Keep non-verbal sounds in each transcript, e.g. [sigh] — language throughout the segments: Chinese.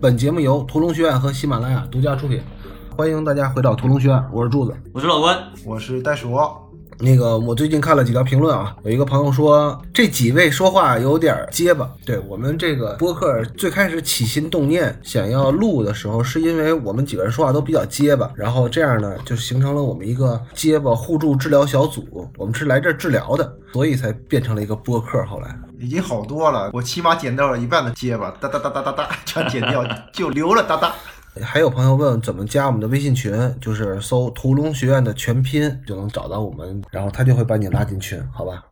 本节目由屠龙学院和喜马拉雅独家出品，欢迎大家回到屠龙学院，我是柱子。我是老关，我是袋鼠。那个，我最近看了几条评论啊，有一个朋友说这几位说话有点结巴。对我们这个播客最开始起心动念想要录的时候，是因为我们几个人说话都比较结巴，然后这样呢就形成了我们一个结巴互助治疗小组。我们是来这儿治疗的，所以才变成了一个播客。后来已经好多了，我起码剪掉了一半的结巴，哒哒哒哒哒哒，全剪掉，[laughs] 就留了哒哒。还有朋友问怎么加我们的微信群，就是搜“屠龙学院”的全拼就能找到我们，然后他就会把你拉进群，好吧？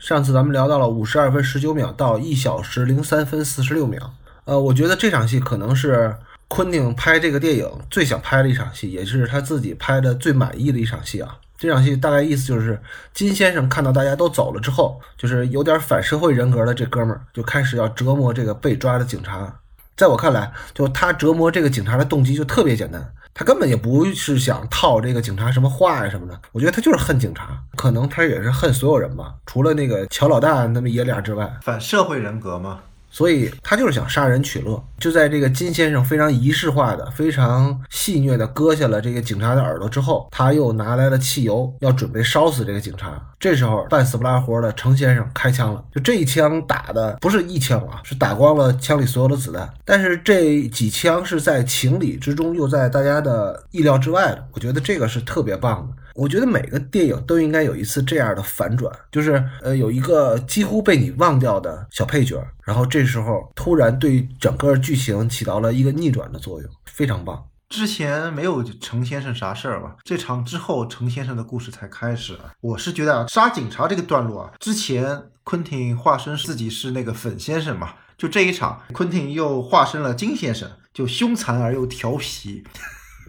上次咱们聊到了五十二分十九秒到一小时零三分四十六秒，呃，我觉得这场戏可能是昆汀拍这个电影最想拍的一场戏，也是他自己拍的最满意的一场戏啊。这场戏大概意思就是金先生看到大家都走了之后，就是有点反社会人格的这哥们儿就开始要折磨这个被抓的警察。在我看来，就他折磨这个警察的动机就特别简单，他根本也不是想套这个警察什么话呀什么的。我觉得他就是恨警察，可能他也是恨所有人吧，除了那个乔老大那么爷俩之外，反社会人格吗？所以他就是想杀人取乐。就在这个金先生非常仪式化的、非常戏谑的割下了这个警察的耳朵之后，他又拿来了汽油，要准备烧死这个警察。这时候半死不拉活的程先生开枪了，就这一枪打的不是一枪啊，是打光了枪里所有的子弹。但是这几枪是在情理之中，又在大家的意料之外的。我觉得这个是特别棒的。我觉得每个电影都应该有一次这样的反转，就是呃有一个几乎被你忘掉的小配角，然后这时候突然对整个剧情起到了一个逆转的作用，非常棒。之前没有程先生啥事儿吧？这场之后，程先生的故事才开始。我是觉得啊，杀警察这个段落啊，之前昆汀化身自己是那个粉先生嘛，就这一场，昆汀又化身了金先生，就凶残而又调皮。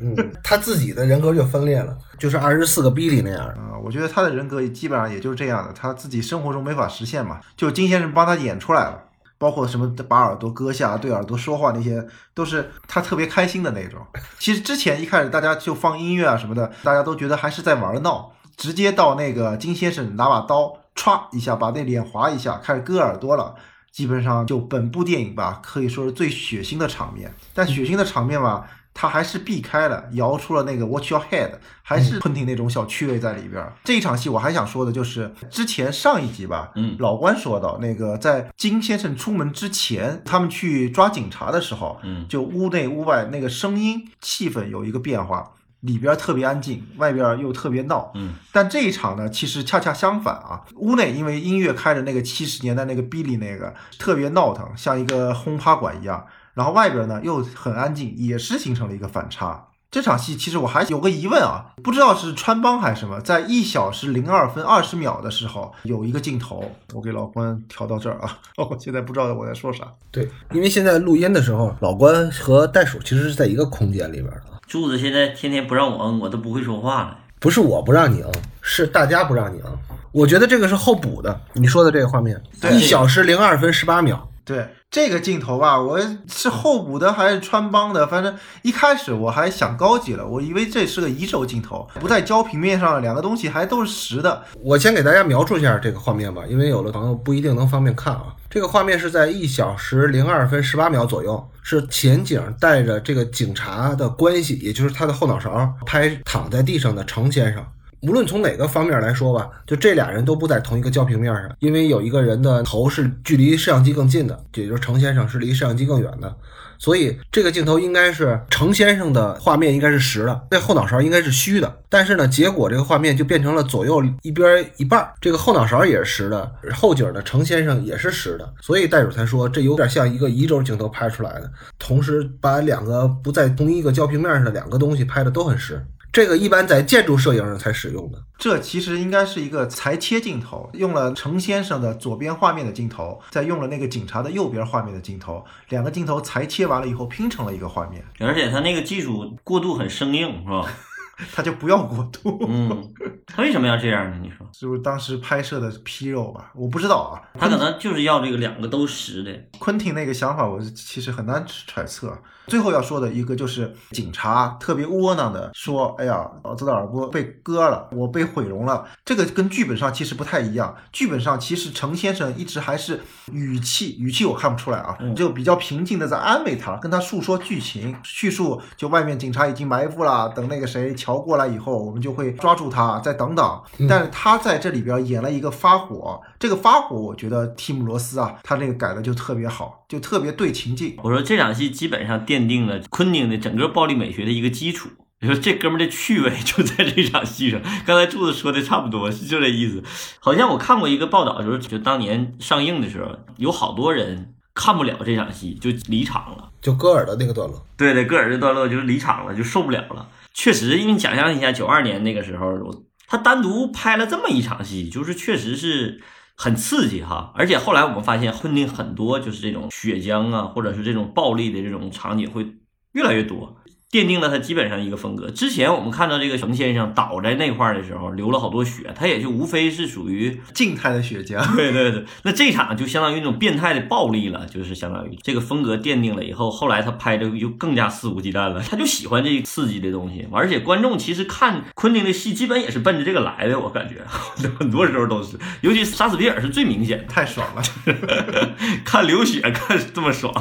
嗯，他自己的人格就分裂了，就是二十四个 B 里那样啊。我觉得他的人格基本上也就是这样的，他自己生活中没法实现嘛。就金先生帮他演出来了，包括什么把耳朵割下、对耳朵说话那些，都是他特别开心的那种。其实之前一开始大家就放音乐啊什么的，大家都觉得还是在玩闹。直接到那个金先生拿把刀歘一下把那脸划一下，开始割耳朵了。基本上就本部电影吧，可以说是最血腥的场面。但血腥的场面吧。他还是避开了，摇出了那个 Watch Your Head，还是昆汀那种小趣味在里边。这一场戏我还想说的就是之前上一集吧，嗯，老关说到那个在金先生出门之前，他们去抓警察的时候，嗯，就屋内屋外那个声音气氛有一个变化，里边特别安静，外边又特别闹，嗯。但这一场呢，其实恰恰相反啊，屋内因为音乐开着那个七十年代那个 Billy 那个特别闹腾，像一个轰趴馆一样。然后外边呢又很安静，也是形成了一个反差。这场戏其实我还有个疑问啊，不知道是穿帮还是什么，在一小时零二分二十秒的时候有一个镜头，我给老关调到这儿啊，[laughs] 我现在不知道我在说啥。对，因为现在录音的时候，老关和袋鼠其实是在一个空间里边的。柱子现在天天不让我摁，我都不会说话了。不是我不让你摁，是大家不让你摁。我觉得这个是后补的，你说的这个画面，一小时零二分十八秒。对这个镜头吧，我是后补的还是穿帮的？反正一开始我还想高级了，我以为这是个移轴镜头，不在焦平面上，两个东西还都是实的。我先给大家描述一下这个画面吧，因为有的朋友不一定能方便看啊。这个画面是在一小时零二分十八秒左右，是前景带着这个警察的关系，也就是他的后脑勺拍躺在地上的程先生。无论从哪个方面来说吧，就这俩人都不在同一个焦平面上，因为有一个人的头是距离摄像机更近的，也就是程先生是离摄像机更远的，所以这个镜头应该是程先生的画面应该是实的，那后脑勺应该是虚的。但是呢，结果这个画面就变成了左右一边一半，这个后脑勺也是实的，后景的程先生也是实的，所以袋鼠才说这有点像一个移轴镜头拍出来的，同时把两个不在同一个焦平面上的两个东西拍的都很实。这个一般在建筑摄影上才使用的。这其实应该是一个裁切镜头，用了程先生的左边画面的镜头，再用了那个警察的右边画面的镜头，两个镜头裁切完了以后拼成了一个画面。[laughs] 而且他那个技术过渡很生硬，是吧？他就不要过度。嗯，他为什么要这样呢？你说，[laughs] 是不是当时拍摄的批肉吧，我不知道啊。他可能就是要这个两个都实的。昆汀那个想法，我其实很难揣测。最后要说的一个就是警察特别窝囊的说：“哎呀，老子的耳朵被割了，我被毁容了。”这个跟剧本上其实不太一样。剧本上其实程先生一直还是语气语气我看不出来啊，就比较平静的在安慰他，跟他诉说剧情，叙述就外面警察已经埋伏了，等那个谁乔过来以后，我们就会抓住他，再等等。但是他在这里边演了一个发火，这个发火，我觉得提姆罗斯啊，他那个改的就特别好，就特别对情境。我说这场戏基本上奠定了昆汀的整个暴力美学的一个基础。你说这哥们儿的趣味就在这场戏上。刚才柱子说的差不多，就这意思。好像我看过一个报道，就是就当年上映的时候，有好多人看不了这场戏，就离场了。就戈尔的那个段落，对对，戈尔的段落就是离场了，就受不了了。确实，因为你想象一下，九二年那个时候，他单独拍了这么一场戏，就是确实是很刺激哈。而且后来我们发现，昆汀很多就是这种血浆啊，或者是这种暴力的这种场景会越来越多。奠定了他基本上一个风格。之前我们看到这个熊先生倒在那块儿的时候，流了好多血，他也就无非是属于静态的血浆。对对对，那这场就相当于那种变态的暴力了，就是相当于这个风格奠定了以后，后来他拍的就更加肆无忌惮了。他就喜欢这刺激的东西，而且观众其实看昆汀的戏，基本也是奔着这个来的。我感觉 [laughs] 很多时候都是，尤其杀死比尔是最明显的，太爽了，[laughs] 看流血看这么爽。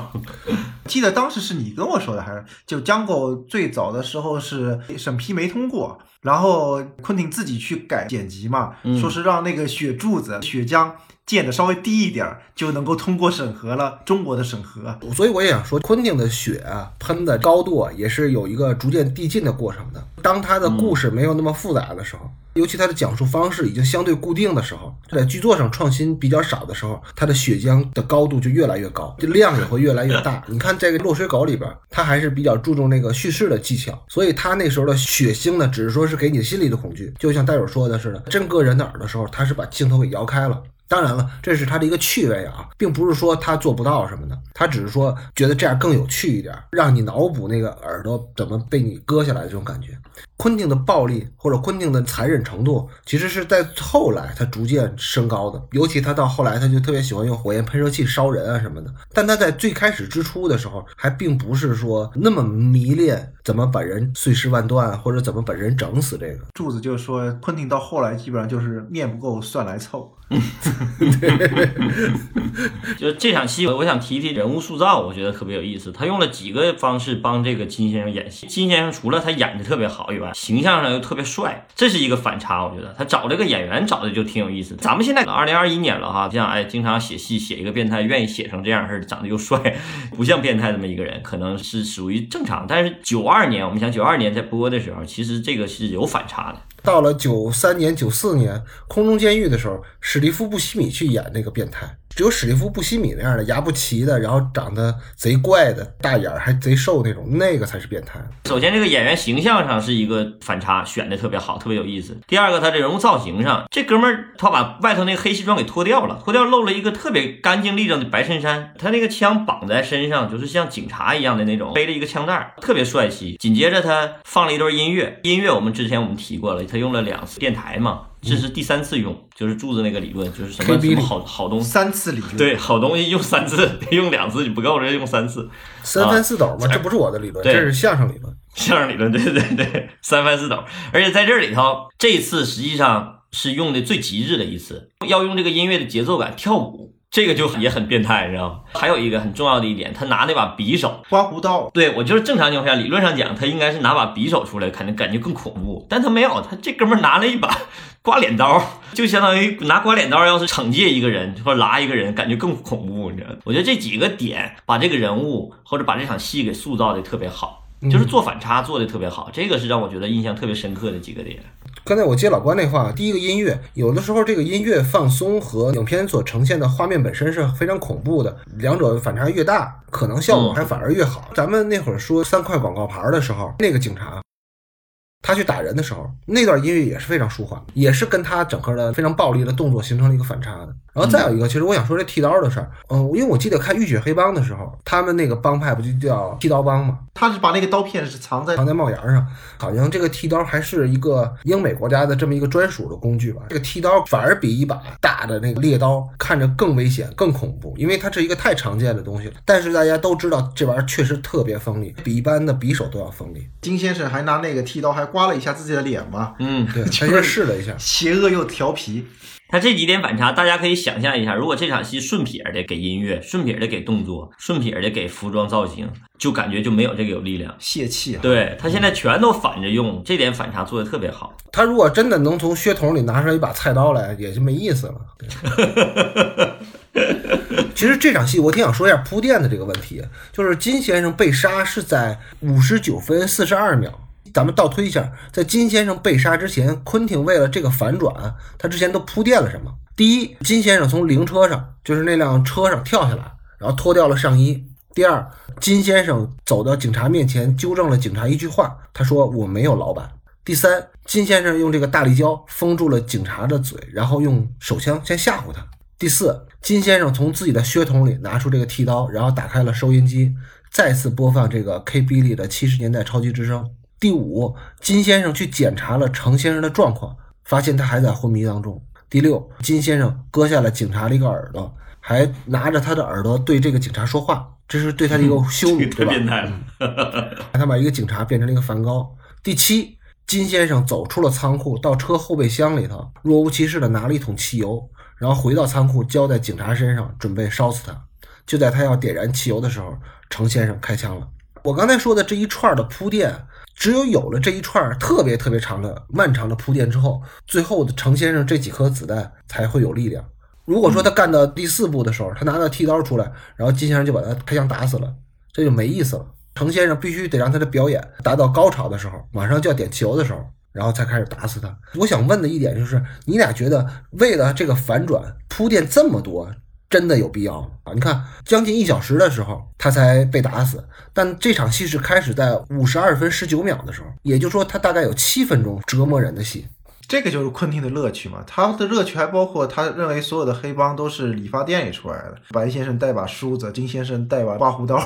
记得当时是你跟我说的，还是就江狗最早的时候是审批没通过，然后昆汀自己去改剪辑嘛，说是让那个血柱子、血浆溅的稍微低一点，就能够通过审核了，中国的审核。所以我也想说，昆汀的血啊喷的高度啊，也是有一个逐渐递进的过程的。当他的故事没有那么复杂的时候。尤其他的讲述方式已经相对固定的时候，在剧作上创新比较少的时候，他的血浆的高度就越来越高，这量也会越来越大。你看这个《落水狗》里边，他还是比较注重那个叙事的技巧，所以他那时候的血腥呢，只是说是给你心里的恐惧，就像戴友说的似的，真割人的耳的时候，他是把镜头给摇开了。当然了，这是他的一个趣味啊，并不是说他做不到什么的，他只是说觉得这样更有趣一点，让你脑补那个耳朵怎么被你割下来的这种感觉。昆汀的暴力或者昆汀的残忍程度，其实是在后来他逐渐升高的，尤其他到后来他就特别喜欢用火焰喷射器烧人啊什么的。但他在最开始之初的时候，还并不是说那么迷恋怎么把人碎尸万段或者怎么把人整死这个。柱子就说，昆汀到后来基本上就是面不够蒜来凑。对 [laughs] 就这场戏，我想提提人物塑造，我觉得特别有意思。他用了几个方式帮这个金先生演戏。金先生除了他演的特别好以外，形象上又特别帅，这是一个反差。我觉得他找这个演员找的就挺有意思。咱们现在二零二一年了哈，像哎，经常写戏写一个变态，愿意写成这样式的，长得又帅，不像变态这么一个人，可能是属于正常。但是九二年，我们想九二年在播的时候，其实这个是有反差的。到了九三年、九四年《空中监狱》的时候，是史蒂夫·布西米去演那个变态。只有史蒂夫·布西米那样的牙不齐的，然后长得贼怪的大眼儿还贼瘦那种，那个才是变态。首先，这个演员形象上是一个反差，选的特别好，特别有意思。第二个，他这人物造型上，这哥们儿他把外头那个黑西装给脱掉了，脱掉露了一个特别干净利落的白衬衫，他那个枪绑在身上，就是像警察一样的那种，背了一个枪袋，特别帅气。紧接着他放了一段音乐，音乐我们之前我们提过了，他用了两次电台嘛。这是第三次用，就是柱子那个理论，就是什么什么好好东西，三次理论，对，好东西用三次，[laughs] 用两次你不够，这用三次，三番四抖嘛，这不是我的理论，这是相声理论，相声理论，对对对，三番四抖，而且在这里头，这次实际上是用的最极致的一次，要用这个音乐的节奏感跳舞。这个就也很变态，你知道吗？还有一个很重要的一点，他拿那把匕首，刮胡刀。对我就是正常情况下，理论上讲，他应该是拿把匕首出来，肯定感觉更恐怖。但他没有，他这哥们拿了一把刮脸刀，[laughs] 就相当于拿刮脸刀，要是惩戒一个人或者拉一个人，感觉更恐怖。你知道？我觉得这几个点把这个人物或者把这场戏给塑造的特别好，就是做反差做的特别好，这个是让我觉得印象特别深刻的几个点。刚才我接老关那话，第一个音乐，有的时候这个音乐放松和影片所呈现的画面本身是非常恐怖的，两者反差越大，可能效果还反而越好。咱们那会儿说三块广告牌的时候，那个警察他去打人的时候，那段音乐也是非常舒缓，也是跟他整个的非常暴力的动作形成了一个反差的。然后再有一个，其实我想说这剃刀的事儿，嗯，因为我记得看《浴血黑帮》的时候，他们那个帮派不就叫剃刀帮吗？他是把那个刀片是藏在藏在帽檐上，好像这个剃刀还是一个英美国家的这么一个专属的工具吧。这个剃刀反而比一把大的那个猎刀看着更危险、更恐怖，因为它是一个太常见的东西了。但是大家都知道，这玩意儿确实特别锋利，比一般的匕首都要锋利。金先生还拿那个剃刀还刮了一下自己的脸嘛，[laughs] 嗯，对，他先试了一下，邪恶又调皮。他这几点反差，大家可以想象一下，如果这场戏顺撇的给音乐，顺撇的给动作，顺撇的给服装造型，就感觉就没有这个有力量。泄气啊！对他现在全都反着用，这点反差做的特别好。他如果真的能从靴筒里拿出来一把菜刀来，也就没意思了。[laughs] 其实这场戏我挺想说一下铺垫的这个问题，就是金先生被杀是在五十九分四十二秒。咱们倒推一下，在金先生被杀之前，昆汀为了这个反转，他之前都铺垫了什么？第一，金先生从灵车上，就是那辆车上跳下来，然后脱掉了上衣。第二，金先生走到警察面前，纠正了警察一句话，他说：“我没有老板。”第三，金先生用这个大力胶封住了警察的嘴，然后用手枪先吓唬他。第四，金先生从自己的靴筒里拿出这个剃刀，然后打开了收音机，再次播放这个 K B 里的七十年代超级之声。第五，金先生去检查了程先生的状况，发现他还在昏迷当中。第六，金先生割下了警察的一个耳朵，还拿着他的耳朵对这个警察说话，这是对他的一个羞辱，对吧？变态了，[laughs] 他把一个警察变成了一个梵高。第七，金先生走出了仓库，到车后备箱里头，若无其事的拿了一桶汽油，然后回到仓库浇在警察身上，准备烧死他。就在他要点燃汽油的时候，程先生开枪了。我刚才说的这一串的铺垫。只有有了这一串特别特别长的、漫长的铺垫之后，最后的程先生这几颗子弹才会有力量。如果说他干到第四步的时候，他拿到剃刀出来，然后金先生就把他开枪打死了，这就没意思了。程先生必须得让他的表演达到高潮的时候，马上就要点汽油的时候，然后才开始打死他。我想问的一点就是，你俩觉得为了这个反转铺垫这么多？真的有必要吗？啊，你看，将近一小时的时候，他才被打死。但这场戏是开始在五十二分十九秒的时候，也就是说，他大概有七分钟折磨人的戏。这个就是昆汀的乐趣嘛。他的乐趣还包括他认为所有的黑帮都是理发店里出来的。白先生带把梳子，金先生带把刮胡刀。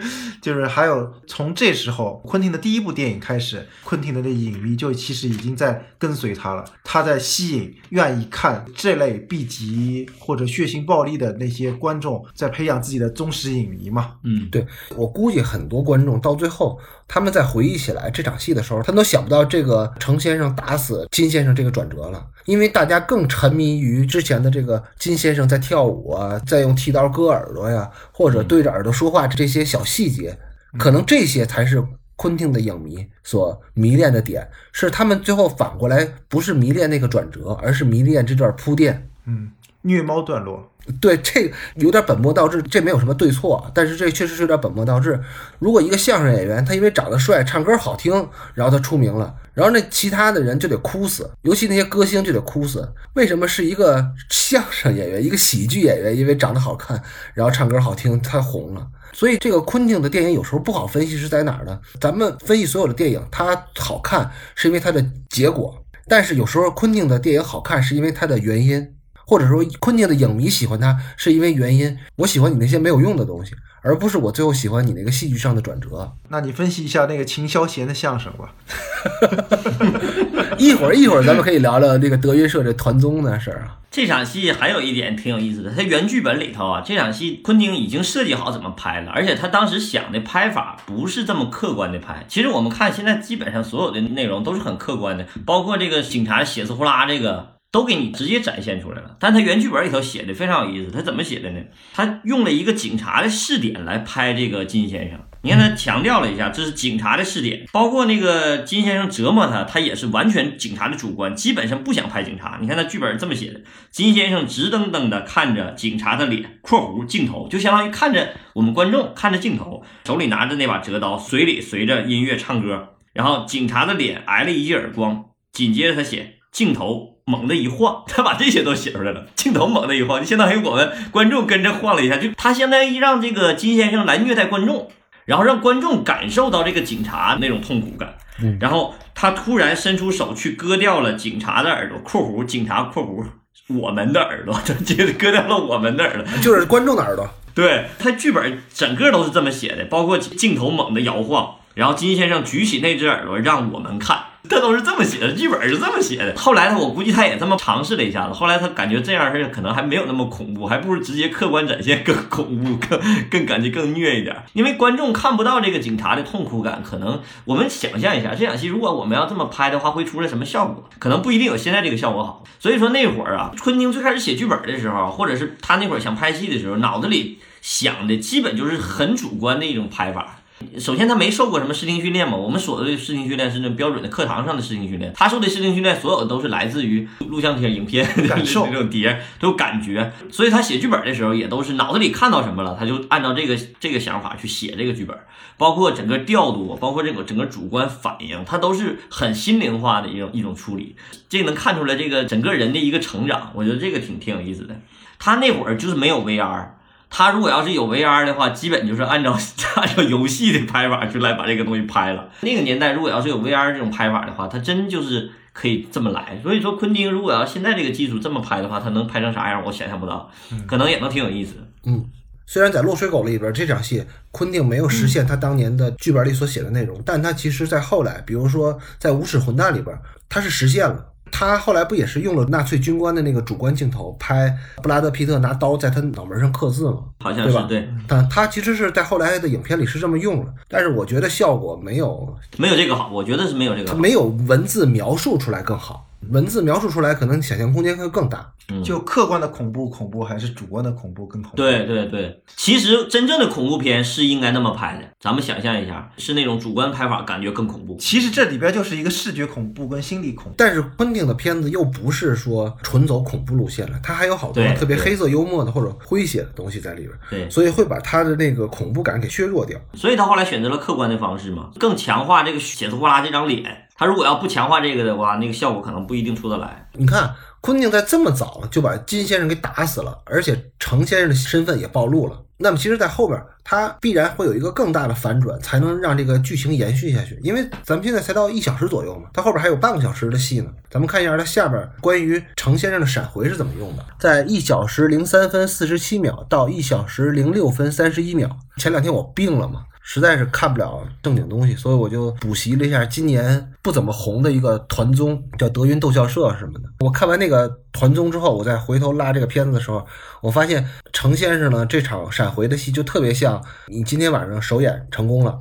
[laughs] 就是还有从这时候，昆汀的第一部电影开始，昆汀的那影迷就其实已经在跟随他了，他在吸引愿意看这类 B 级或者血腥暴力的那些观众，在培养自己的忠实影迷嘛。嗯，对我估计很多观众到最后，他们在回忆起来这场戏的时候，他都想不到这个程先生打死金先生这个转折了，因为大家更沉迷于之前的这个金先生在跳舞啊，在用剃刀割耳朵呀，或者对着耳朵说话这些小。细节，可能这些才是昆汀的影迷所迷恋的点，是他们最后反过来不是迷恋那个转折，而是迷恋这段铺垫。嗯，虐猫段落，对，这有点本末倒置，这没有什么对错，但是这确实是有点本末倒置。如果一个相声演员他因为长得帅、唱歌好听，然后他出名了，然后那其他的人就得哭死，尤其那些歌星就得哭死。为什么是一个相声演员、一个喜剧演员，因为长得好看，然后唱歌好听，他红了？所以这个昆汀的电影有时候不好分析是在哪儿呢？咱们分析所有的电影，它好看是因为它的结果，但是有时候昆汀的电影好看是因为它的原因，或者说昆汀的影迷喜欢它是因为原因。我喜欢你那些没有用的东西，而不是我最后喜欢你那个戏剧上的转折。那你分析一下那个秦霄贤的相声吧。[laughs] 一会儿一会儿咱们可以聊聊那个德云社这团综的事儿啊。这场戏还有一点挺有意思的，他原剧本里头啊，这场戏昆汀已经设计好怎么拍了，而且他当时想的拍法不是这么客观的拍。其实我们看现在基本上所有的内容都是很客观的，包括这个警察血丝呼啦这个都给你直接展现出来了。但他原剧本里头写的非常有意思，他怎么写的呢？他用了一个警察的视点来拍这个金先生。你看他强调了一下，这是警察的视点，包括那个金先生折磨他，他也是完全警察的主观，基本上不想拍警察。你看他剧本这么写的：金先生直瞪瞪的看着警察的脸（括弧镜头），就相当于看着我们观众看着镜头，手里拿着那把折刀，嘴里随着音乐唱歌，然后警察的脸挨了一记耳光，紧接着他写镜头猛地一晃，他把这些都写出来了。镜头猛地一晃，就相当于我们观众跟着晃了一下，就他相当于让这个金先生来虐待观众。然后让观众感受到这个警察那种痛苦感，然后他突然伸出手去割掉了警察的耳朵（括弧警察括弧我们的耳朵，[laughs] 就接着割掉了我们的耳朵。就是观众的耳朵。对他剧本整个都是这么写的，包括镜头猛地摇晃，然后金先生举起那只耳朵让我们看，他都是这么写的，剧本是这么写的。后来他，我估计他也这么尝试了一下子，后来他感觉这样是可能还没有那么恐怖，还不如直接客观展现更恐怖、[laughs] 更更感觉更虐一点。因为观众看不到这个警察的痛苦感，可能我们想象一下，这场戏如果我们要这么拍的话，会出来什么效果？可能不一定有现在这个效果好。所以说那会儿啊，昆汀最开始写剧本的时候，或者是他那会儿想拍戏的时候，脑子里。想的基本就是很主观的一种拍法。首先，他没受过什么视听训练嘛。我们所谓的视听训练是那标准的课堂上的视听训练。他受的视听训练，所有的都是来自于录像片、影片感受 [laughs] 这种碟，都有感觉。所以他写剧本的时候，也都是脑子里看到什么了，他就按照这个这个想法去写这个剧本。包括整个调度，包括这个整个主观反应，他都是很心灵化的一种一种处理。这能看出来这个整个人的一个成长。我觉得这个挺挺有意思的。他那会儿就是没有 VR。他如果要是有 VR 的话，基本就是按照 [laughs] 按照游戏的拍法去来把这个东西拍了。那个年代如果要是有 VR 这种拍法的话，他真就是可以这么来。所以说，昆汀如果要现在这个技术这么拍的话，他能拍成啥样，我想象不到，可能也能挺有意思。嗯，虽然在《落水狗》里边这场戏，昆汀没有实现他当年的剧本里所写的内容，但他其实在后来，比如说在《无耻混蛋》里边，他是实现了。他后来不也是用了纳粹军官的那个主观镜头拍布拉德皮特拿刀在他脑门上刻字吗？好像是对。但他其实是在后来的影片里是这么用了，但是我觉得效果没有没有这个好，我觉得是没有这个，没有文字描述出来更好。文字描述出来，可能想象空间会更大。就客观的恐怖，恐怖还是主观的恐怖更恐怖？对对对，其实真正的恐怖片是应该那么拍的。咱们想象一下，是那种主观拍法，感觉更恐怖。其实这里边就是一个视觉恐怖跟心理恐怖。但是昆汀的片子又不是说纯走恐怖路线了，他还有好多特别黑色幽默的或者诙谐的东西在里边。对，所以会把他的那个恐怖感给削弱掉。所以他后来选择了客观的方式嘛，更强化这个血丝呼啦这张脸。他如果要不强化这个的话，那个效果可能不一定出得来。你看，昆汀在这么早就把金先生给打死了，而且程先生的身份也暴露了。那么，其实，在后边他必然会有一个更大的反转，才能让这个剧情延续下去。因为咱们现在才到一小时左右嘛，他后边还有半个小时的戏呢。咱们看一下他下边关于程先生的闪回是怎么用的，在一小时零三分四十七秒到一小时零六分三十一秒。前两天我病了嘛。实在是看不了正经东西，所以我就补习了一下今年不怎么红的一个团综，叫德云逗笑社什么的。我看完那个团综之后，我再回头拉这个片子的时候，我发现程先生呢这场闪回的戏就特别像你今天晚上首演成功了，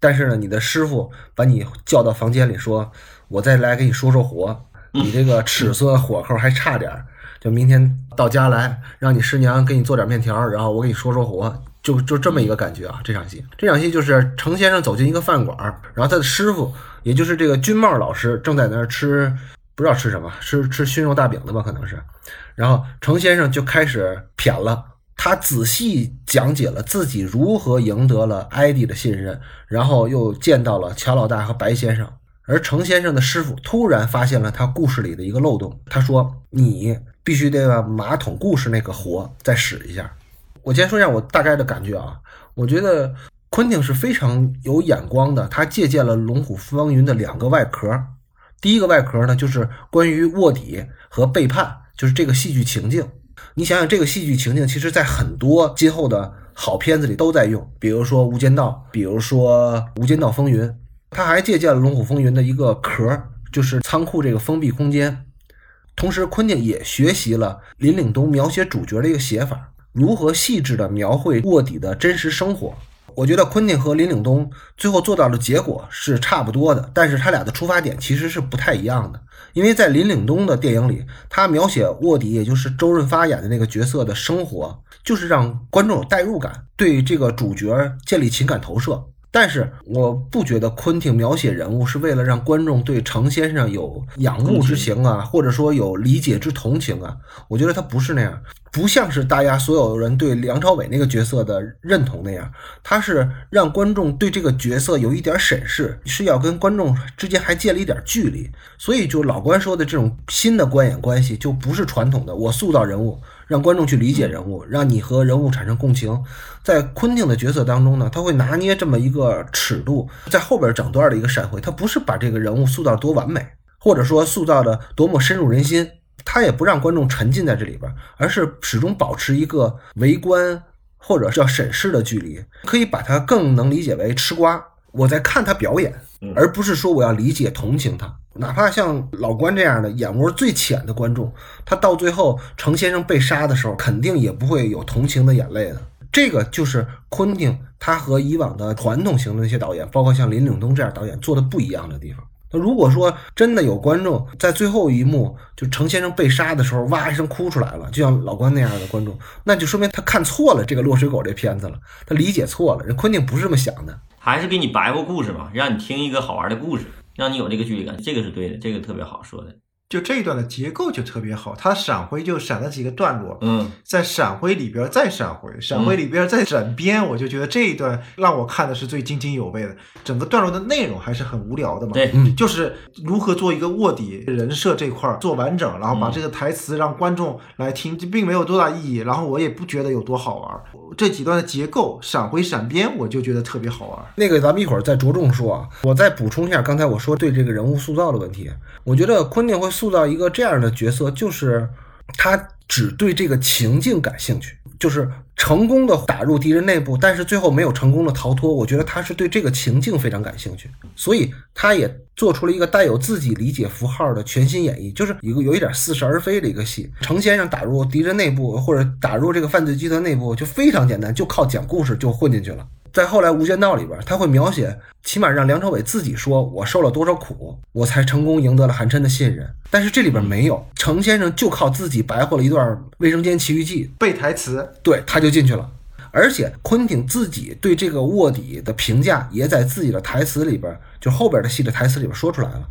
但是呢你的师傅把你叫到房间里说，我再来给你说说活，你这个 [laughs] 尺寸火候还差点，就明天到家来，让你师娘给你做点面条，然后我给你说说活。就就这么一个感觉啊！这场戏，这场戏就是程先生走进一个饭馆，然后他的师傅，也就是这个军帽老师，正在那儿吃，不知道吃什么，吃吃熏肉大饼的吧，可能是。然后程先生就开始谝了，他仔细讲解了自己如何赢得了艾迪的信任，然后又见到了乔老大和白先生。而程先生的师傅突然发现了他故事里的一个漏洞，他说：“你必须得把马桶故事那个活再使一下。”我先说一下我大概的感觉啊，我觉得昆汀是非常有眼光的，他借鉴了《龙虎风云》的两个外壳。第一个外壳呢，就是关于卧底和背叛，就是这个戏剧情境。你想想，这个戏剧情境，其实在很多今后的好片子里都在用，比如说《无间道》，比如说《无间道风云》。他还借鉴了《龙虎风云》的一个壳，就是仓库这个封闭空间。同时，昆汀也学习了林岭东描写主角的一个写法。如何细致地描绘卧底的真实生活？我觉得昆汀和林岭东最后做到的结果是差不多的，但是他俩的出发点其实是不太一样的。因为在林岭东的电影里，他描写卧底，也就是周润发演的那个角色的生活，就是让观众有代入感，对这个主角建立情感投射。但是我不觉得昆汀描写人物是为了让观众对程先生有仰慕之情啊，或者说有理解之同情啊。我觉得他不是那样，不像是大家所有人对梁朝伟那个角色的认同那样，他是让观众对这个角色有一点审视，是要跟观众之间还建立一点距离。所以就老关说的这种新的观演关系，就不是传统的我塑造人物。让观众去理解人物，让你和人物产生共情。在昆汀的角色当中呢，他会拿捏这么一个尺度，在后边整段的一个闪回，他不是把这个人物塑造多完美，或者说塑造的多么深入人心，他也不让观众沉浸在这里边，而是始终保持一个围观或者叫审视的距离，可以把它更能理解为吃瓜。我在看他表演，而不是说我要理解同情他。哪怕像老关这样的眼窝最浅的观众，他到最后程先生被杀的时候，肯定也不会有同情的眼泪的。这个就是昆汀他和以往的传统型的那些导演，包括像林岭东这样导演做的不一样的地方。那如果说真的有观众在最后一幕就程先生被杀的时候，哇一声哭出来了，就像老关那样的观众，那就说明他看错了这个落水狗这片子了，他理解错了。人昆汀不是这么想的。还是给你白话故事嘛，让你听一个好玩的故事，让你有这个距离感，这个是对的，这个特别好说的。就这一段的结构就特别好，它闪回就闪了几个段落，嗯，在闪回里边再闪回，闪回里边再闪边，我就觉得这一段让我看的是最津津有味的。整个段落的内容还是很无聊的嘛，对，就是如何做一个卧底人设这块做完整，然后把这个台词让观众来听，这并没有多大意义，然后我也不觉得有多好玩。这几段的结构闪回闪边，我就觉得特别好玩。那个咱们一会儿再着重说啊，我再补充一下刚才我说对这个人物塑造的问题，我觉得昆汀会。塑造一个这样的角色，就是他只对这个情境感兴趣，就是成功的打入敌人内部，但是最后没有成功的逃脱。我觉得他是对这个情境非常感兴趣，所以他也做出了一个带有自己理解符号的全新演绎，就是一个有一点似是而非的一个戏。程先生打入敌人内部或者打入这个犯罪集团内部就非常简单，就靠讲故事就混进去了。在后来《无间道》里边，他会描写，起码让梁朝伟自己说：“我受了多少苦，我才成功赢得了韩琛的信任。”但是这里边没有，程先生就靠自己白活了一段《卫生间奇遇记》背台词，对，他就进去了。而且昆汀自己对这个卧底的评价，也在自己的台词里边，就后边的戏的台词里边说出来了。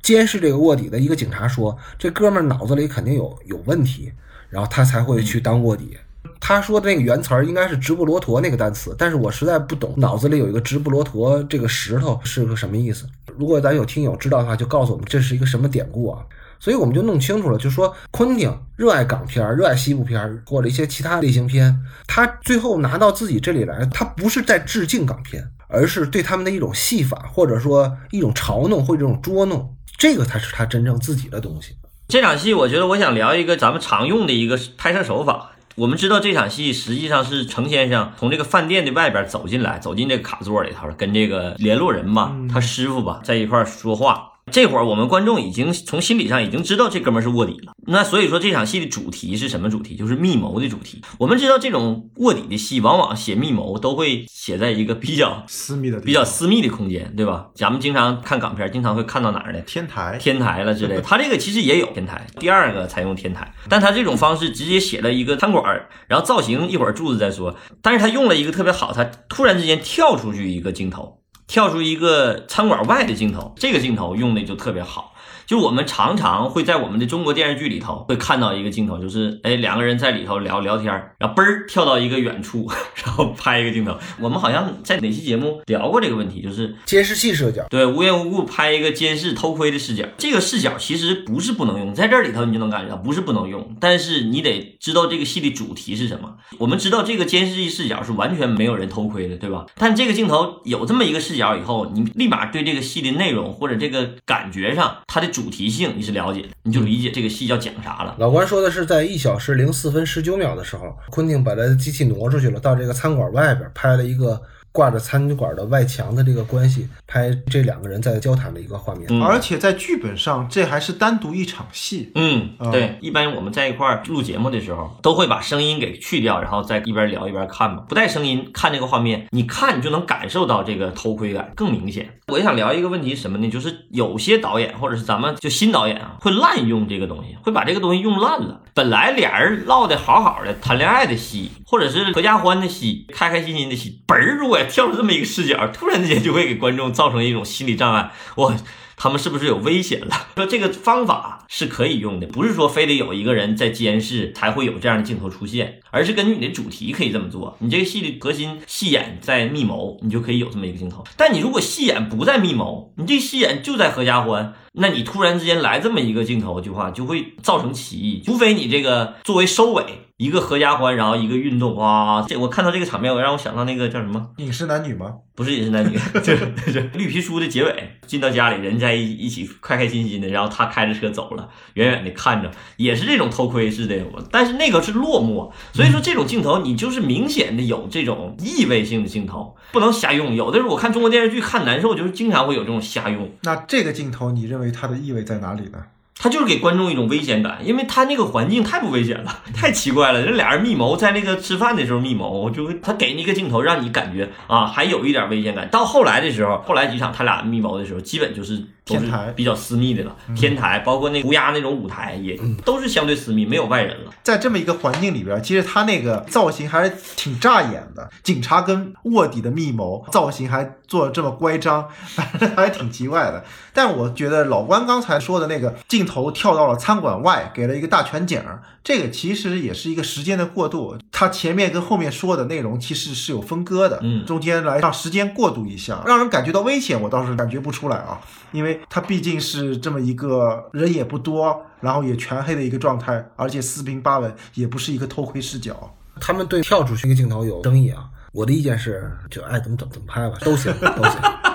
监视这个卧底的一个警察说：“这哥们脑子里肯定有有问题，然后他才会去当卧底。”他说的那个原词儿应该是直布罗陀那个单词，但是我实在不懂，脑子里有一个直布罗陀这个石头是个什么意思？如果咱有听友知道的话，就告诉我们这是一个什么典故啊？所以我们就弄清楚了，就说昆汀热爱港片、热爱西部片或者一些其他类型片，他最后拿到自己这里来，他不是在致敬港片，而是对他们的一种戏法，或者说一种嘲弄或者这种捉弄，这个才是他真正自己的东西。这场戏，我觉得我想聊一个咱们常用的一个拍摄手法。我们知道这场戏实际上是程先生从这个饭店的外边走进来，走进这个卡座里头，跟这个联络人吧，他师傅吧，在一块说话。这会儿我们观众已经从心理上已经知道这哥们是卧底了，那所以说这场戏的主题是什么主题？就是密谋的主题。我们知道这种卧底的戏，往往写密谋都会写在一个比较 [laughs] 私密的、比较私密的空间，对吧？咱们经常看港片，经常会看到哪儿呢？天台、天台了之类。[laughs] 他这个其实也有天台，第二个采用天台，但他这种方式直接写了一个餐馆，然后造型一会儿柱子再说。但是他用了一个特别好，他突然之间跳出去一个镜头。跳出一个餐馆外的镜头，这个镜头用的就特别好。就我们常常会在我们的中国电视剧里头会看到一个镜头，就是哎两个人在里头聊聊天，然后嘣儿跳到一个远处，[laughs] 然后拍一个镜头。我们好像在哪期节目聊过这个问题，就是监视器视角，对，无缘无故拍一个监视偷窥的视角。这个视角其实不是不能用，在这里头你就能感觉到不是不能用，但是你得知道这个戏的主题是什么。我们知道这个监视器视角是完全没有人偷窥的，对吧？但这个镜头有这么一个视角以后，你立马对这个戏的内容或者这个感觉上它的。主题性你是了解，你就理解这个戏要讲啥了。老关说的是在一小时零四分十九秒的时候，昆汀把他的机器挪出去了，到这个餐馆外边拍了一个。挂着餐馆的外墙的这个关系，拍这两个人在交谈的一个画面，而且在剧本上这还是单独一场戏。嗯，对，一般我们在一块儿录节目的时候，都会把声音给去掉，然后再一边聊一边看嘛，不带声音看这个画面，你看你就能感受到这个偷窥感更明显。我也想聊一个问题什么呢？就是有些导演或者是咱们就新导演啊，会滥用这个东西，会把这个东西用烂了。本来俩人唠的好好的，谈恋爱的戏，或者是合家欢的戏，开开心心的戏，嘣儿如果。跳出这么一个视角，突然之间就会给观众造成一种心理障碍。我。他们是不是有危险了？说这个方法是可以用的，不是说非得有一个人在监视才会有这样的镜头出现，而是根据你的主题可以这么做。你这个戏的核心戏眼在密谋，你就可以有这么一个镜头。但你如果戏眼不在密谋，你这戏眼就在合家欢，那你突然之间来这么一个镜头的话，就会造成歧义。除非你这个作为收尾，一个合家欢，然后一个运动，哇，这我看到这个场面，我让我想到那个叫什么《饮食男女》吗？不是《饮食男女 [laughs]》，就是绿皮书的结尾，进到家里，人。在一一起开开心心的，然后他开着车走了，远远的看着，也是这种偷窥式的，但是那个是落寞，所以说这种镜头你就是明显的有这种意味性的镜头，不能瞎用。有的时候我看中国电视剧看难受，就是经常会有这种瞎用。那这个镜头你认为它的意味在哪里呢？他就是给观众一种危险感，因为他那个环境太不危险了，[laughs] 太奇怪了。这俩人密谋，在那个吃饭的时候密谋，就他给你一个镜头，让你感觉啊，还有一点危险感。到后来的时候，后来几场他俩密谋的时候，基本就是都是天台比较私密的了。天台包括那乌鸦那种舞台，也都是相对私密，没有外人了。在这么一个环境里边，其实他那个造型还是挺扎眼的。警察跟卧底的密谋，造型还做的这么乖张，反 [laughs] 正还挺奇怪的。但我觉得老关刚才说的那个镜头跳到了餐馆外，给了一个大全景儿，这个其实也是一个时间的过渡。他前面跟后面说的内容其实是有分割的，嗯中间来让时间过渡一下，让人感觉到危险，我倒是感觉不出来啊，因为他毕竟是这么一个人也不多，然后也全黑的一个状态，而且四平八稳，也不是一个偷窥视角。他们对跳出去一个镜头有争议啊。我的意见是，就爱怎么怎么怎么拍吧，都行，都行。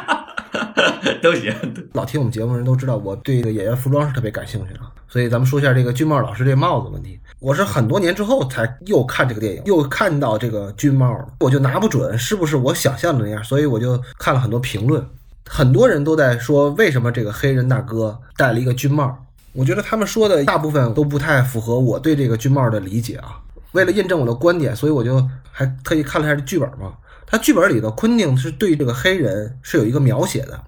[laughs] 都行，老听我们节目的人都知道，我对这个演员服装是特别感兴趣的，所以咱们说一下这个军帽老师这帽子问题。我是很多年之后才又看这个电影，又看到这个军帽，我就拿不准是不是我想象的那样，所以我就看了很多评论，很多人都在说为什么这个黑人大哥戴了一个军帽。我觉得他们说的大部分都不太符合我对这个军帽的理解啊。为了验证我的观点，所以我就还特意看了一下这剧本嘛。他剧本里头，昆汀是对这个黑人是有一个描写的，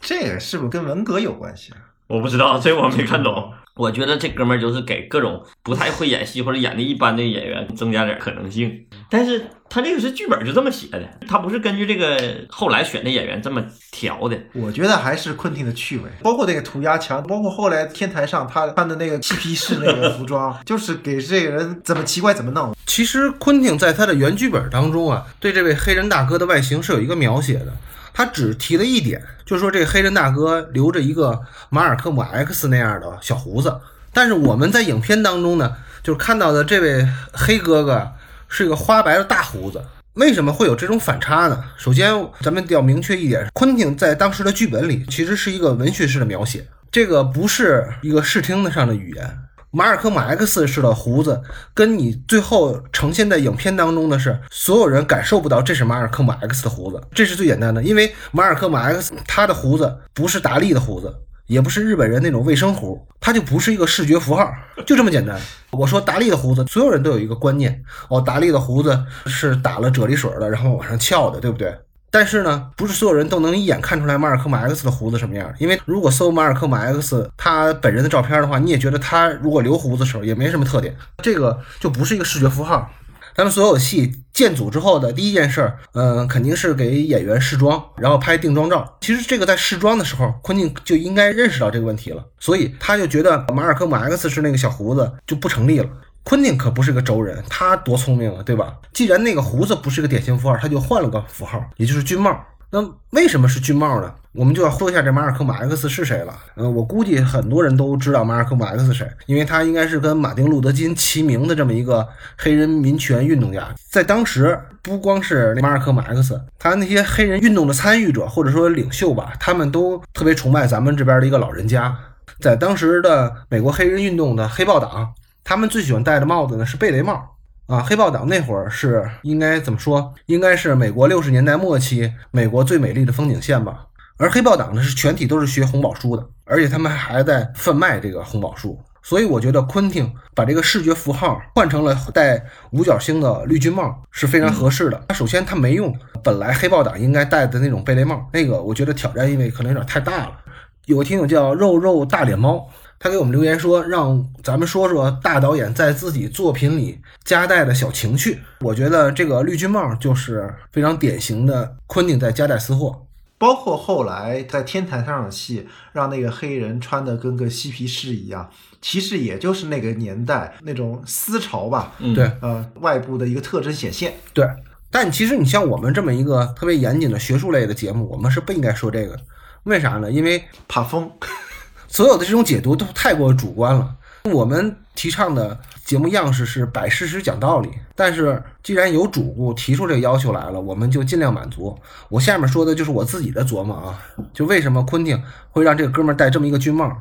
这个是不是跟文革有关系啊？我不知道，这我没看懂。我觉得这哥们儿就是给各种不太会演戏或者演的一般的演员增加点可能性，但是他这个是剧本就这么写的，他不是根据这个后来选的演员这么调的。我觉得还是昆汀的趣味，包括那个涂鸦墙，包括后来天台上他穿的那个漆皮式那个服装，[laughs] 就是给这个人怎么奇怪怎么弄。其实昆汀在他的原剧本当中啊，对这位黑人大哥的外形是有一个描写的。他只提了一点，就是说这黑人大哥留着一个马尔科姆 X 那样的小胡子。但是我们在影片当中呢，就看到的这位黑哥哥是一个花白的大胡子。为什么会有这种反差呢？首先，咱们要明确一点，昆汀在当时的剧本里其实是一个文学式的描写，这个不是一个视听的上的语言。马尔科姆 X 式的胡子，跟你最后呈现在影片当中的是，所有人感受不到这是马尔科姆 X 的胡子，这是最简单的。因为马尔科姆 X 他的胡子不是达利的胡子，也不是日本人那种卫生胡，它就不是一个视觉符号，就这么简单。我说达利的胡子，所有人都有一个观念，哦，达利的胡子是打了啫喱水的，然后往上翘的，对不对？但是呢，不是所有人都能一眼看出来马尔科姆 X 的胡子什么样。因为如果搜马尔科姆 X 他本人的照片的话，你也觉得他如果留胡子的时候也没什么特点，这个就不是一个视觉符号。咱们所有戏建组之后的第一件事儿，嗯、肯定是给演员试妆，然后拍定妆照。其实这个在试妆的时候，昆汀就应该认识到这个问题了，所以他就觉得马尔科姆 X 是那个小胡子就不成立了。昆汀可不是个轴人，他多聪明啊，对吧？既然那个胡子不是个典型符号，他就换了个符号，也就是军帽。那为什么是军帽呢？我们就要说一下这马尔科姆 X 是谁了。嗯，我估计很多人都知道马尔科姆 X 是谁，因为他应该是跟马丁路德金齐名的这么一个黑人民权运动家。在当时，不光是马尔科姆 X，他那些黑人运动的参与者或者说领袖吧，他们都特别崇拜咱们这边的一个老人家。在当时的美国黑人运动的黑豹党，他们最喜欢戴的帽子呢是贝雷帽。啊，黑豹党那会儿是应该怎么说？应该是美国六十年代末期美国最美丽的风景线吧。而黑豹党呢是全体都是学红宝书的，而且他们还在贩卖这个红宝书。所以我觉得昆汀把这个视觉符号换成了戴五角星的绿军帽是非常合适的。他首先他没用本来黑豹党应该戴的那种贝雷帽，那个我觉得挑战意味可能有点太大了。有个听友叫肉肉大脸猫。他给我们留言说，让咱们说说大导演在自己作品里夹带的小情趣。我觉得这个绿军帽就是非常典型的昆汀在夹带私货。包括后来在天台上的戏，让那个黑人穿的跟个嬉皮士一样，其实也就是那个年代那种思潮吧，嗯，对呃，外部的一个特征显现。对，但其实你像我们这么一个特别严谨的学术类的节目，我们是不应该说这个的。为啥呢？因为怕疯，所有的这种解读都太过主观了。我们提倡的节目样式是摆事实讲道理，但是既然有主顾提出这个要求来了，我们就尽量满足。我下面说的就是我自己的琢磨啊，就为什么昆汀会让这个哥们儿戴这么一个军帽。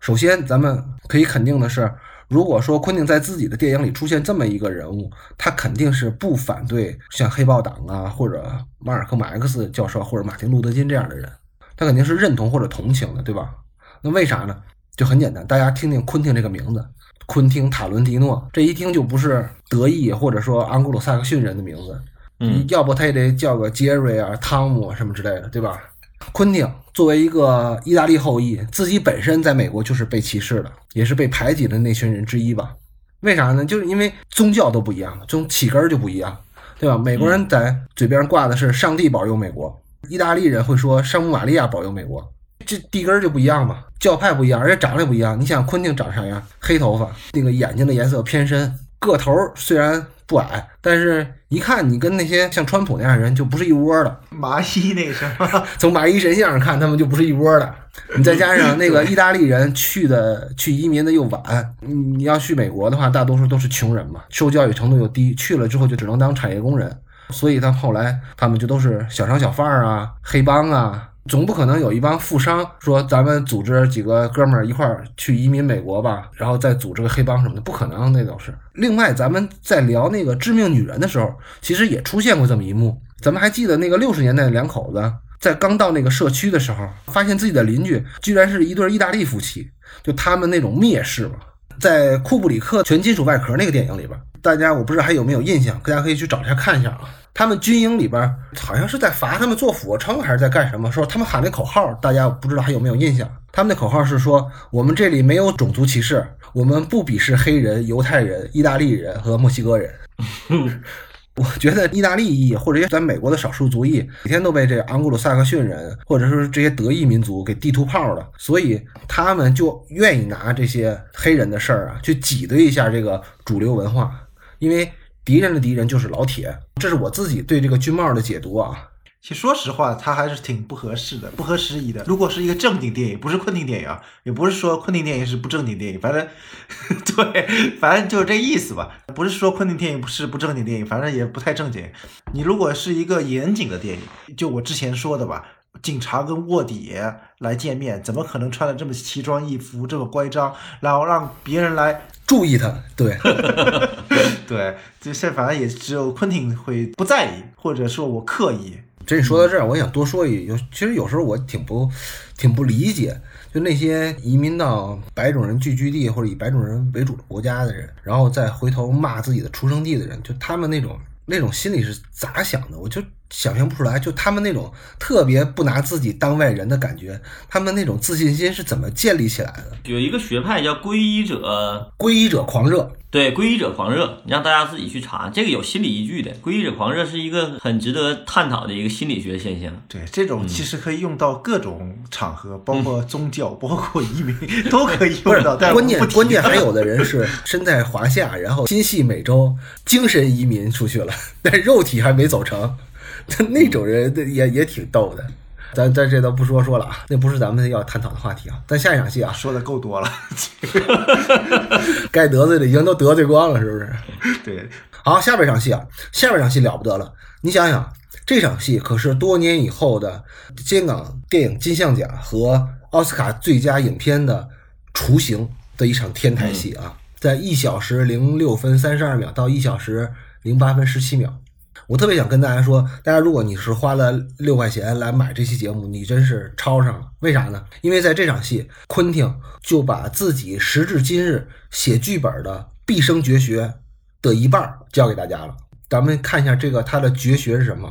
首先，咱们可以肯定的是，如果说昆汀在自己的电影里出现这么一个人物，他肯定是不反对像黑豹党啊，或者马尔科姆 X 教授或者马丁路德金这样的人，他肯定是认同或者同情的，对吧？那为啥呢？就很简单，大家听听昆汀这个名字。昆汀·塔伦蒂诺，这一听就不是德裔或者说安古鲁萨克逊人的名字，嗯，要不他也得叫个杰瑞啊、汤姆啊什么之类的，对吧？昆汀作为一个意大利后裔，自己本身在美国就是被歧视的，也是被排挤的那群人之一吧？为啥呢？就是因为宗教都不一样，从起根就不一样，对吧？美国人在嘴边挂的是上帝保佑美国，意大利人会说圣母玛利亚保佑美国。这地根就不一样嘛，教派不一样，而且长得也不一样。你想昆汀长啥样？黑头发，那个眼睛的颜色偏深，个头虽然不矮，但是一看你跟那些像川普那样的人就不是一窝的。麻衣那什么，从麻衣神像上看，他们就不是一窝的。你再加上那个意大利人去的去移民的又晚，你要去美国的话，大多数都是穷人嘛，受教育程度又低，去了之后就只能当产业工人，所以他后来他们就都是小商小贩啊、黑帮啊。总不可能有一帮富商说咱们组织几个哥们儿一块儿去移民美国吧，然后再组织个黑帮什么的，不可能，那都是。另外，咱们在聊那个致命女人的时候，其实也出现过这么一幕。咱们还记得那个六十年代的两口子在刚到那个社区的时候，发现自己的邻居居然是一对意大利夫妻，就他们那种蔑视嘛。在库布里克全金属外壳那个电影里边，大家我不知道还有没有印象，大家可以去找一下看一下啊。他们军营里边好像是在罚他们做俯卧撑，还是在干什么？说他们喊那口号，大家不知道还有没有印象？他们的口号是说：“我们这里没有种族歧视，我们不鄙视黑人、犹太人、意大利人和墨西哥人。[laughs] ”我觉得意大利裔或者在美国的少数族裔，每天都被这昂古鲁萨克逊人或者说这些德裔民族给地图炮了，所以他们就愿意拿这些黑人的事儿啊去挤兑一下这个主流文化，因为。敌人的敌人就是老铁，这是我自己对这个军帽的解读啊。其实说实话，它还是挺不合适的，不合时宜的。如果是一个正经电影，不是昆汀电影啊，也不是说昆汀电影是不正经电影，反正 [laughs] 对，反正就是这意思吧。不是说昆汀电影不是不正经电影，反正也不太正经。你如果是一个严谨的电影，就我之前说的吧，警察跟卧底来见面，怎么可能穿的这么奇装异服，这么乖张，然后让别人来？注意他，对 [laughs] [laughs] 对，就是反正也只有昆汀会不在意，或者说我刻意。这说到这儿，我想多说一，有其实有时候我挺不挺不理解，就那些移民到白种人聚居地或者以白种人为主的国家的人，然后再回头骂自己的出生地的人，就他们那种那种心里是咋想的，我就。想象不出来，就他们那种特别不拿自己当外人的感觉，他们那种自信心是怎么建立起来的？有一个学派叫皈依者，皈依者狂热。对，皈依者狂热，你让大家自己去查，这个有心理依据的。皈依者狂热是一个很值得探讨的一个心理学现象。对，这种其实可以用到各种场合，包括宗教，包括移民，都可以用到。但关键关键还有的人是身在华夏，然后心系美洲，精神移民出去了，但肉体还没走成。[laughs] 那种人也也挺逗的，咱咱这都不说说了啊，那不是咱们要探讨的话题啊。咱下一场戏啊，说的够多了，[laughs] 该得罪的已经都得罪光了，是不是？对，好，下边场戏啊，下边场戏了不得了。你想想，这场戏可是多年以后的香港电影金像奖和奥斯卡最佳影片的雏形的一场天台戏啊，在一小时零六分三十二秒到一小时零八分十七秒。我特别想跟大家说，大家如果你是花了六块钱来买这期节目，你真是抄上了。为啥呢？因为在这场戏，昆汀就把自己时至今日写剧本的毕生绝学的一半教给大家了。咱们看一下这个他的绝学是什么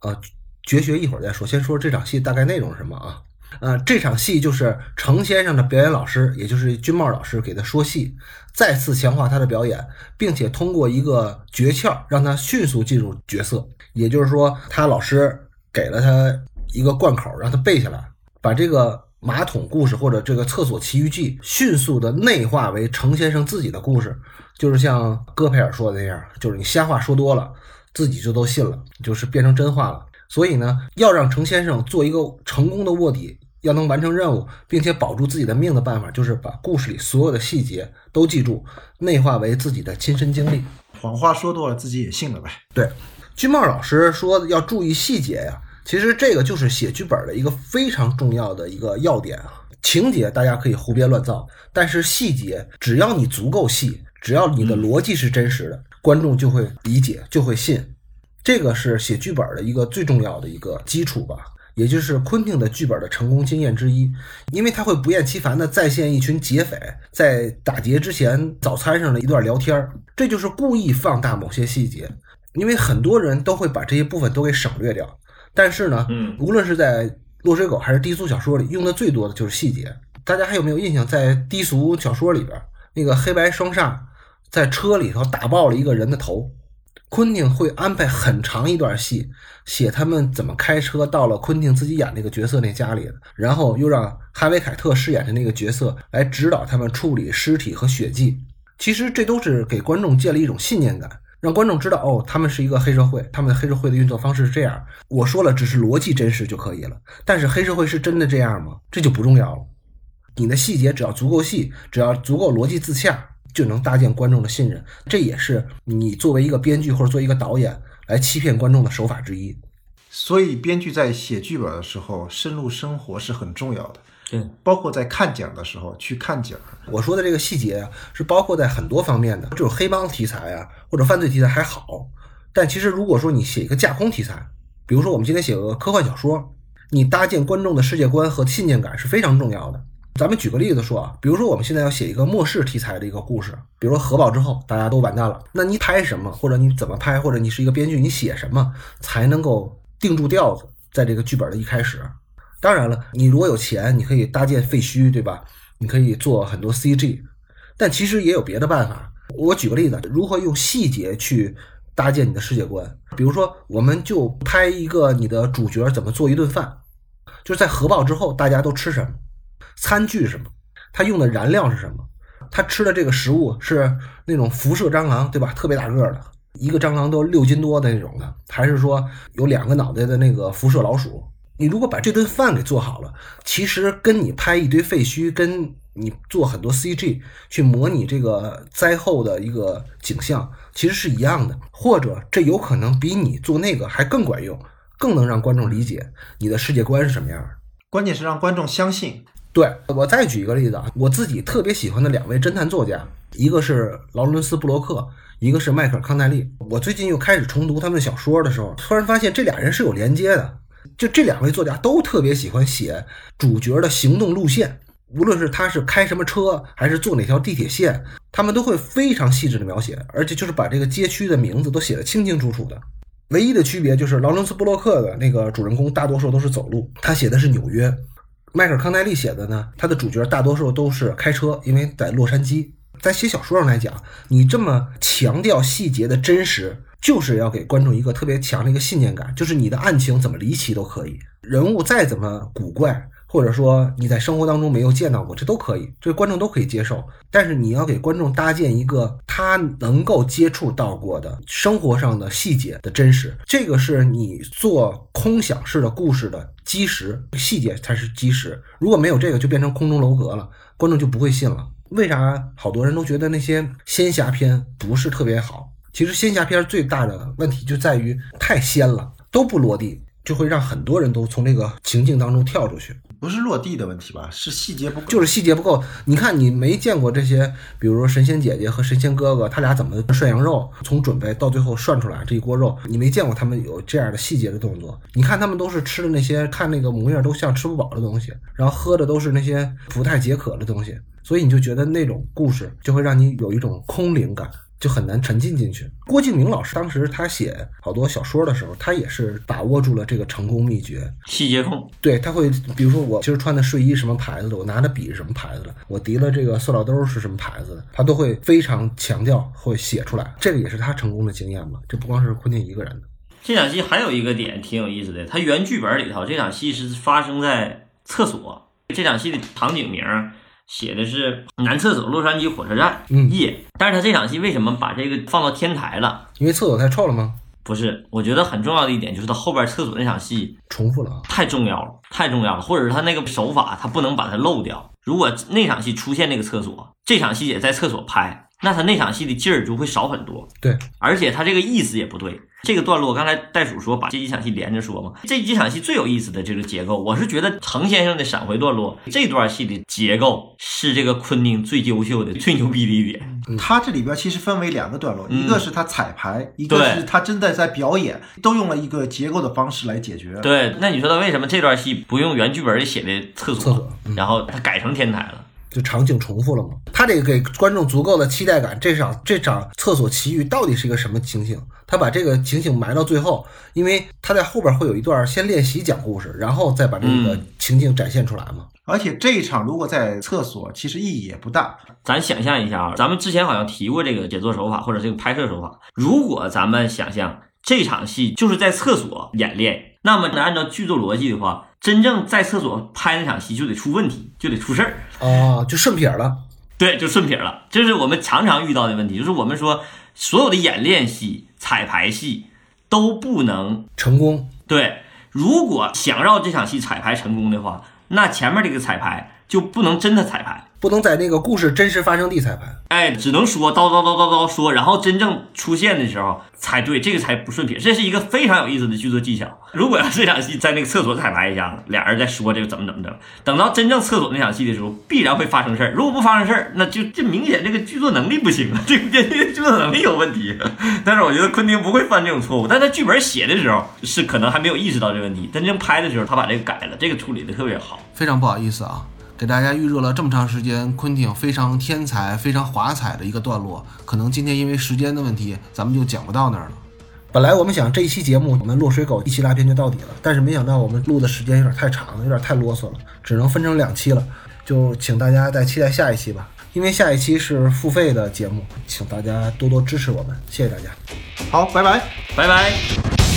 啊？啊，绝学一会儿再说，先说这场戏大概内容是什么啊？呃，这场戏就是程先生的表演老师，也就是军帽老师给他说戏，再次强化他的表演，并且通过一个诀窍让他迅速进入角色。也就是说，他老师给了他一个贯口，让他背下来，把这个马桶故事或者这个厕所奇遇记迅速的内化为程先生自己的故事。就是像戈培尔说的那样，就是你瞎话说多了，自己就都信了，就是变成真话了。所以呢，要让程先生做一个成功的卧底。要能完成任务，并且保住自己的命的办法，就是把故事里所有的细节都记住，内化为自己的亲身经历。谎话说多了，自己也信了呗。对，君茂老师说要注意细节呀，其实这个就是写剧本的一个非常重要的一个要点啊。情节大家可以胡编乱造，但是细节只要你足够细，只要你的逻辑是真实的，观众就会理解，就会信。这个是写剧本的一个最重要的一个基础吧，也就是昆汀的剧本的成功经验之一，因为他会不厌其烦地再现一群劫匪在打劫之前早餐上的一段聊天儿，这就是故意放大某些细节，因为很多人都会把这些部分都给省略掉，但是呢，嗯无论是在落水狗还是低俗小说里，用的最多的就是细节。大家还有没有印象，在低俗小说里边，那个黑白双煞在车里头打爆了一个人的头？昆汀会安排很长一段戏，写他们怎么开车到了昆汀自己演那个角色那家里，然后又让哈维·凯特饰演的那个角色来指导他们处理尸体和血迹。其实这都是给观众建立一种信念感，让观众知道哦，他们是一个黑社会，他们黑社会的运作方式是这样。我说了，只是逻辑真实就可以了，但是黑社会是真的这样吗？这就不重要了。你的细节只要足够细，只要足够逻辑自洽，就能搭建观众的信任。这也是你作为一个编剧或者作为一个导演来欺骗观众的手法之一。所以，编剧在写剧本的时候，深入生活是很重要的。对，包括在看景的时候去看景，我说的这个细节啊，是包括在很多方面的。这种黑帮题材啊，或者犯罪题材还好，但其实如果说你写一个架空题材，比如说我们今天写个科幻小说，你搭建观众的世界观和信念感是非常重要的。咱们举个例子说啊，比如说我们现在要写一个末世题材的一个故事，比如说核爆之后大家都完蛋了，那你拍什么，或者你怎么拍，或者你是一个编剧，你写什么才能够定住调子，在这个剧本的一开始。当然了，你如果有钱，你可以搭建废墟，对吧？你可以做很多 CG，但其实也有别的办法。我举个例子，如何用细节去搭建你的世界观？比如说，我们就拍一个你的主角怎么做一顿饭，就是在核爆之后大家都吃什么，餐具是什么，他用的燃料是什么，他吃的这个食物是那种辐射蟑螂，对吧？特别大个儿的，一个蟑螂都六斤多的那种的，还是说有两个脑袋的那个辐射老鼠？你如果把这顿饭给做好了，其实跟你拍一堆废墟，跟你做很多 CG 去模拟这个灾后的一个景象，其实是一样的。或者这有可能比你做那个还更管用，更能让观众理解你的世界观是什么样。关键是让观众相信。对我再举一个例子啊，我自己特别喜欢的两位侦探作家，一个是劳伦斯·布洛克，一个是迈克尔·康奈利。我最近又开始重读他们的小说的时候，突然发现这俩人是有连接的。就这两位作家都特别喜欢写主角的行动路线，无论是他是开什么车，还是坐哪条地铁线，他们都会非常细致的描写，而且就是把这个街区的名字都写得清清楚楚的。唯一的区别就是劳伦斯·布洛克的那个主人公大多数都是走路，他写的是纽约；迈克尔·康奈利写的呢，他的主角大多数都是开车，因为在洛杉矶。在写小说上来讲，你这么强调细节的真实。就是要给观众一个特别强的一个信念感，就是你的案情怎么离奇都可以，人物再怎么古怪，或者说你在生活当中没有见到过，这都可以，这观众都可以接受。但是你要给观众搭建一个他能够接触到过的生活上的细节的真实，这个是你做空想式的故事的基石，细节才是基石。如果没有这个，就变成空中楼阁了，观众就不会信了。为啥好多人都觉得那些仙侠片不是特别好？其实仙侠片最大的问题就在于太仙了，都不落地，就会让很多人都从这个情境当中跳出去。不是落地的问题吧？是细节不够。就是细节不够。你看，你没见过这些，比如说神仙姐姐和神仙哥哥，他俩怎么涮羊肉，从准备到最后涮出来这一锅肉，你没见过他们有这样的细节的动作。你看他们都是吃的那些，看那个模样都像吃不饱的东西，然后喝的都是那些不太解渴的东西，所以你就觉得那种故事就会让你有一种空灵感。就很难沉浸进去。郭敬明老师当时他写好多小说的时候，他也是把握住了这个成功秘诀。细节控，对他会，比如说我今儿穿的睡衣什么牌子的，我拿的笔是什么牌子的，我提了这个塑料兜是什么牌子的，他都会非常强调，会写出来。这个也是他成功的经验嘛。这不光是昆汀一个人的。这场戏还有一个点挺有意思的，他原剧本里头这场戏是发生在厕所。这场戏的场景名写的是男厕所，洛杉矶火车站嗯夜。但是他这场戏为什么把这个放到天台了？因为厕所太臭了吗？不是，我觉得很重要的一点就是他后边厕所那场戏重复了啊。太重要了，太重要了，或者是他那个手法他不能把它漏掉。如果那场戏出现那个厕所，这场戏也在厕所拍，那他那场戏的劲儿就会少很多。对，而且他这个意思也不对。这个段落，刚才袋鼠说把这几场戏连着说嘛，这几场戏最有意思的这个结构，我是觉得程先生的闪回段落这段戏的结构是这个昆汀最优秀的、最牛逼的一点。他这里边其实分为两个段落，嗯一个是他彩排，一个是他真的在表演，都用了一个结构的方式来解决。对，那你说他为什么这段戏不用原剧本里写的厕所，厕所嗯然后他改成天台了？就场景重复了嘛。他得给观众足够的期待感，这场这场厕所奇遇到底是一个什么情形？他把这个情形埋到最后，因为他在后边会有一段先练习讲故事，然后再把这个嗯情景展现出来嘛。而且这一场如果在厕所，其实意义也不大。咱想象一下啊，咱们之前好像提过这个写作手法或者这个拍摄手法。如果咱们想象这场戏就是在厕所演练，那么按照剧作逻辑的话，真正在厕所拍那场戏就得出问题，就得出事儿。啊，就顺撇了。对，就顺撇了。这是我们常常遇到的问题，就是我们说所有的演练戏、彩排戏都不能成功，对。如果想让这场戏彩排成功的话，那前面这个彩排就不能真的彩排，不能在那个故事真实发生地彩排。哎，只能说叨叨叨叨叨说，然后真正出现的时候才对，这个才不顺撇。这是一个非常有意思的剧作技巧。如果要这场戏在那个厕所彩排一下子，俩人在说这个怎么怎么着，等到真正厕所那场戏的时候，必然会发生事儿。如果不发生事儿，那就这明显这个剧作能力不行啊，这个编剧的剧作能力有问题。但是我觉得昆汀不会犯这种错误，但他剧本写的时候是可能还没有意识到这个问题，真正拍的时候他把这个改了，这个处理的特别好。非常不好意思啊，给大家预热了这么长时间，昆汀非常天才、非常华彩的一个段落，可能今天因为时间的问题，咱们就讲不到那儿了。本来我们想这一期节目我们落水狗一期拉片就到底了，但是没想到我们录的时间有点太长了，有点太啰嗦了，只能分成两期了，就请大家再期待下一期吧。因为下一期是付费的节目，请大家多多支持我们，谢谢大家。好，拜拜。拜拜。